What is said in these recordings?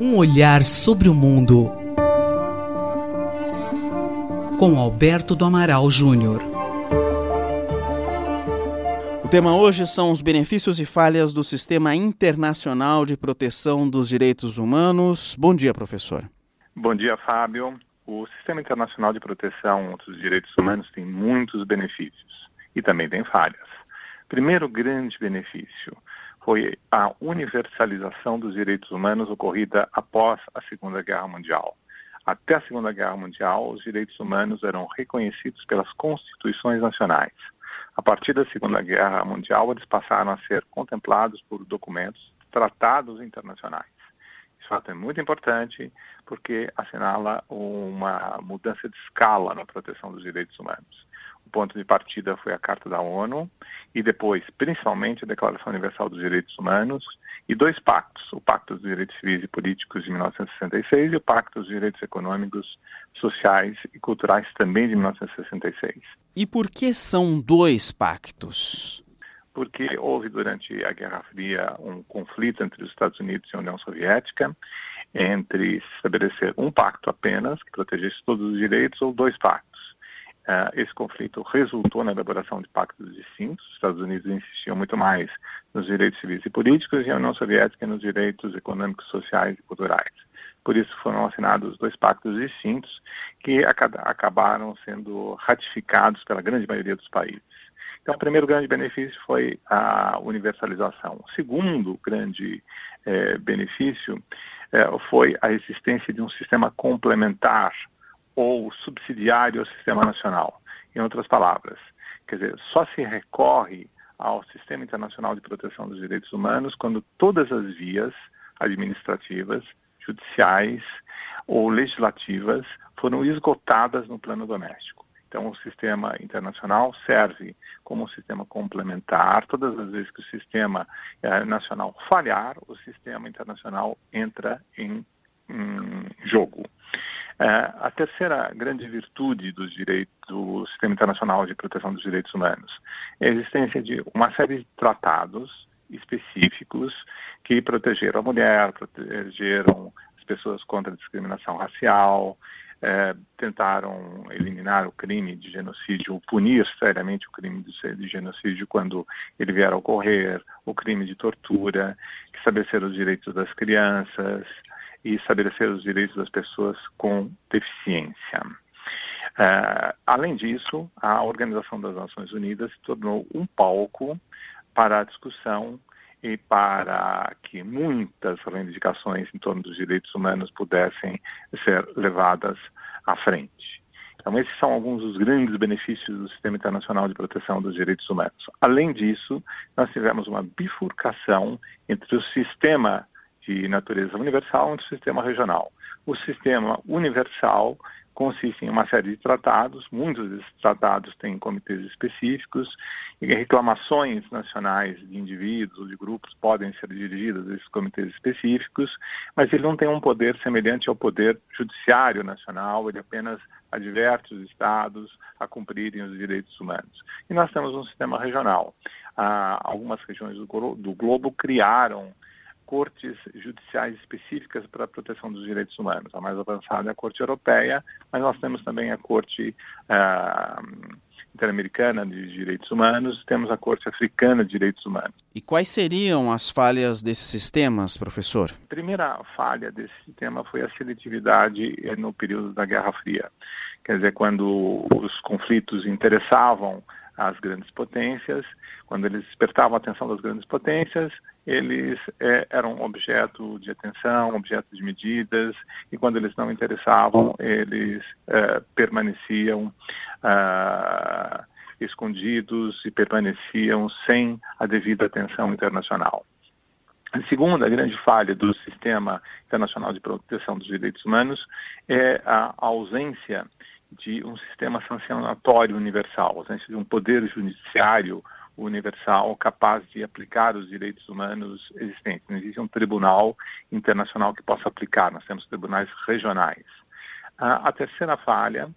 Um olhar sobre o mundo com Alberto do Amaral Júnior. O tema hoje são os benefícios e falhas do Sistema Internacional de Proteção dos Direitos Humanos. Bom dia, professor. Bom dia, Fábio. O Sistema Internacional de Proteção dos Direitos Humanos tem muitos benefícios e também tem falhas. Primeiro grande benefício foi a universalização dos direitos humanos ocorrida após a Segunda Guerra Mundial. Até a Segunda Guerra Mundial, os direitos humanos eram reconhecidos pelas constituições nacionais. A partir da Segunda Guerra Mundial, eles passaram a ser contemplados por documentos, tratados internacionais. Esse fato é muito importante porque assinala uma mudança de escala na proteção dos direitos humanos. O ponto de partida foi a Carta da ONU e depois, principalmente, a Declaração Universal dos Direitos Humanos e dois pactos, o Pacto dos Direitos Civis e Políticos de 1966 e o Pacto dos Direitos Econômicos, Sociais e Culturais também de 1966. E por que são dois pactos? Porque houve durante a Guerra Fria um conflito entre os Estados Unidos e a União Soviética entre estabelecer um pacto apenas, que protegesse todos os direitos, ou dois pactos. Uh, esse conflito resultou na elaboração de pactos distintos. Os Estados Unidos insistiam muito mais nos direitos civis e políticos e a União Soviética nos direitos econômicos, sociais e culturais. Por isso foram assinados dois pactos distintos que acabaram sendo ratificados pela grande maioria dos países. Então, o primeiro grande benefício foi a universalização. O segundo grande eh, benefício eh, foi a existência de um sistema complementar ou subsidiário ao sistema nacional. Em outras palavras, quer dizer, só se recorre ao Sistema Internacional de Proteção dos Direitos Humanos quando todas as vias administrativas, judiciais ou legislativas foram esgotadas no plano doméstico. Então, o sistema internacional serve como um sistema complementar. Todas as vezes que o sistema eh, nacional falhar, o sistema internacional entra em, em jogo. É, a terceira grande virtude dos direitos, do Sistema Internacional de Proteção dos Direitos Humanos é a existência de uma série de tratados específicos que protegeram a mulher, protegeram as pessoas contra a discriminação racial, é, tentaram eliminar o crime de genocídio, punir seriamente o crime de, de genocídio quando ele vier a ocorrer, o crime de tortura, estabeleceram os direitos das crianças, e estabelecer os direitos das pessoas com deficiência. Uh, além disso, a Organização das Nações Unidas se tornou um palco para a discussão e para que muitas reivindicações em torno dos direitos humanos pudessem ser levadas à frente. Então, esses são alguns dos grandes benefícios do Sistema Internacional de Proteção dos Direitos Humanos. Além disso, nós tivemos uma bifurcação entre o sistema de natureza universal e um sistema regional. O sistema universal consiste em uma série de tratados, muitos desses tratados têm comitês específicos, e reclamações nacionais de indivíduos ou de grupos podem ser dirigidas a esses comitês específicos, mas ele não tem um poder semelhante ao poder judiciário nacional, ele apenas adverte os estados a cumprirem os direitos humanos. E nós temos um sistema regional. Ah, algumas regiões do, do globo criaram cortes judiciais específicas para a proteção dos direitos humanos. A mais avançada é a Corte Europeia, mas nós temos também a Corte uh, Interamericana de Direitos Humanos, temos a Corte Africana de Direitos Humanos. E quais seriam as falhas desses sistemas, professor? A primeira falha desse sistema foi a seletividade no período da Guerra Fria. Quer dizer, quando os conflitos interessavam as grandes potências, quando eles despertavam a atenção das grandes potências, eles é, eram objeto de atenção, objeto de medidas, e quando eles não interessavam, eles é, permaneciam ah, escondidos e permaneciam sem a devida atenção internacional. A segunda grande falha do sistema internacional de proteção dos direitos humanos é a ausência de um sistema sancionatório universal, ausência de um poder judiciário universal capaz de aplicar os direitos humanos existentes. Não existe um tribunal internacional que possa aplicar, nós temos tribunais regionais. a terceira falha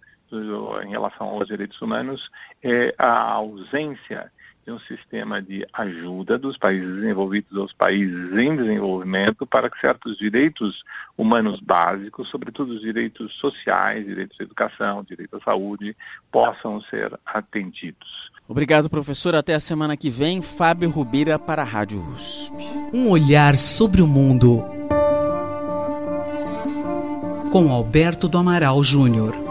em relação aos direitos humanos é a ausência de um sistema de ajuda dos países desenvolvidos aos países em desenvolvimento para que certos direitos humanos básicos, sobretudo os direitos sociais, direitos à educação, direito à saúde, possam ser atendidos. Obrigado, professor. Até a semana que vem. Fábio Rubira para a Rádio USP. Um olhar sobre o mundo com Alberto do Amaral Júnior.